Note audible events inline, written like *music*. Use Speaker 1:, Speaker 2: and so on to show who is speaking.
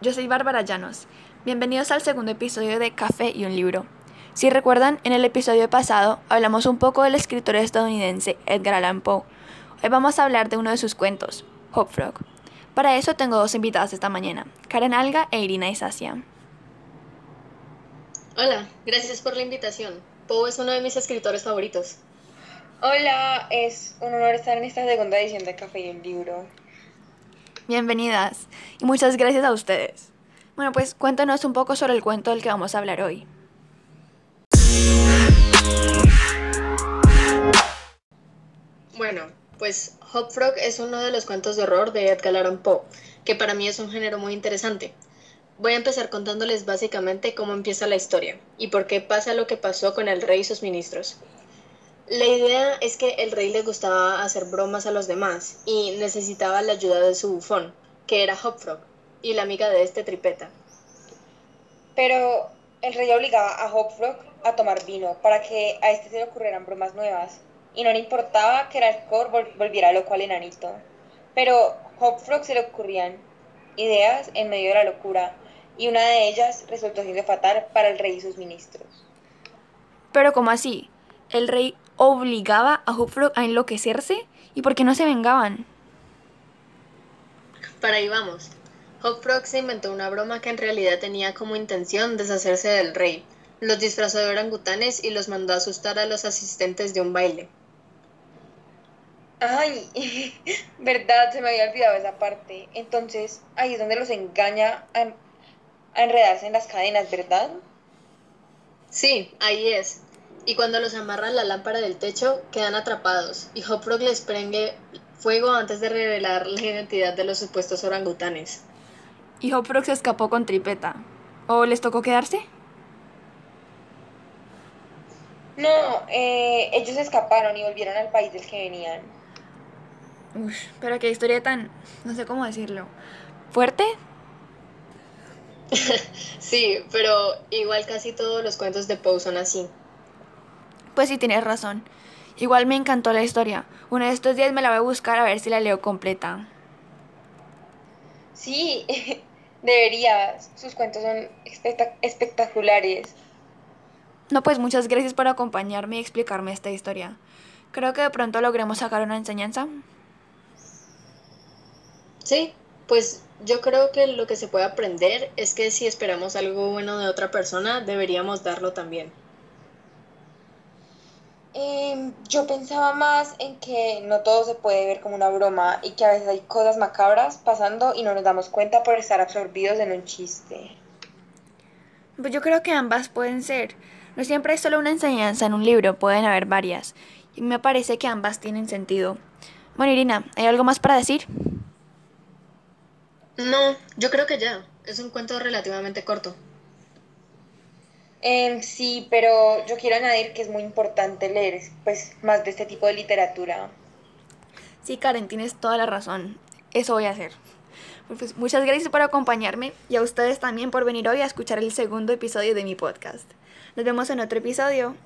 Speaker 1: yo soy Bárbara Llanos. Bienvenidos al segundo episodio de Café y un libro. Si recuerdan, en el episodio pasado hablamos un poco del escritor estadounidense Edgar Allan Poe. Hoy vamos a hablar de uno de sus cuentos, Hop Frog. Para eso tengo dos invitadas esta mañana, Karen Alga e Irina Isacia.
Speaker 2: Hola, gracias por la invitación. Poe es uno de mis escritores favoritos.
Speaker 3: Hola, es un honor estar en esta segunda edición de Café y un libro.
Speaker 1: Bienvenidas y muchas gracias a ustedes. Bueno, pues cuéntanos un poco sobre el cuento del que vamos a hablar hoy.
Speaker 2: Bueno, pues Hop Frog es uno de los cuentos de horror de Edgar Allan Poe, que para mí es un género muy interesante. Voy a empezar contándoles básicamente cómo empieza la historia y por qué pasa lo que pasó con el rey y sus ministros. La idea es que el rey le gustaba hacer bromas a los demás y necesitaba la ayuda de su bufón, que era Hopfrog, y la amiga de este Tripeta.
Speaker 3: Pero el rey obligaba a Hopfrog a tomar vino para que a este se le ocurrieran bromas nuevas, y no le importaba que el alcohol volviera loco al enanito. Pero Hopfrog se le ocurrían ideas en medio de la locura, y una de ellas resultó siendo fatal para el rey y sus ministros.
Speaker 1: Pero ¿cómo así? ¿El rey obligaba a Hopfrog a enloquecerse? ¿Y por qué no se vengaban?
Speaker 2: Para ahí vamos. Hopfrog se inventó una broma que en realidad tenía como intención deshacerse del rey. Los disfrazó de orangutanes y los mandó a asustar a los asistentes de un baile.
Speaker 3: Ay, *laughs* verdad, se me había olvidado esa parte. Entonces, ahí es donde los engaña a, a enredarse en las cadenas, ¿verdad?
Speaker 2: Sí, ahí es y cuando los amarran la lámpara del techo quedan atrapados y Hopfrog les prende fuego antes de revelar la identidad de los supuestos orangutanes.
Speaker 1: Y Hopfrog se escapó con tripeta. ¿O les tocó quedarse?
Speaker 3: No, eh, ellos escaparon y volvieron al país del que venían.
Speaker 1: Uf, pero qué historia tan, no sé cómo decirlo, fuerte. *laughs*
Speaker 2: sí, pero igual casi todos los cuentos de Poe son así.
Speaker 1: Pues sí, tienes razón. Igual me encantó la historia. Uno de estos días me la voy a buscar a ver si la leo completa.
Speaker 3: Sí, *laughs* deberías. Sus cuentos son espectaculares.
Speaker 1: No, pues muchas gracias por acompañarme y explicarme esta historia. Creo que de pronto logremos sacar una enseñanza.
Speaker 2: Sí, pues yo creo que lo que se puede aprender es que si esperamos algo bueno de otra persona, deberíamos darlo también.
Speaker 3: Em, yo pensaba más en que no todo se puede ver como una broma y que a veces hay cosas macabras pasando y no nos damos cuenta por estar absorbidos en un chiste.
Speaker 1: Pues yo creo que ambas pueden ser. No siempre es solo una enseñanza en un libro, pueden haber varias. Y me parece que ambas tienen sentido. Bueno, Irina, ¿hay algo más para decir?
Speaker 2: No, yo creo que ya. Es un cuento relativamente corto.
Speaker 3: Em, sí, pero yo quiero añadir que es muy importante leer pues, más de este tipo de literatura.
Speaker 1: Sí, Karen, tienes toda la razón. Eso voy a hacer. Pues muchas gracias por acompañarme y a ustedes también por venir hoy a escuchar el segundo episodio de mi podcast. Nos vemos en otro episodio.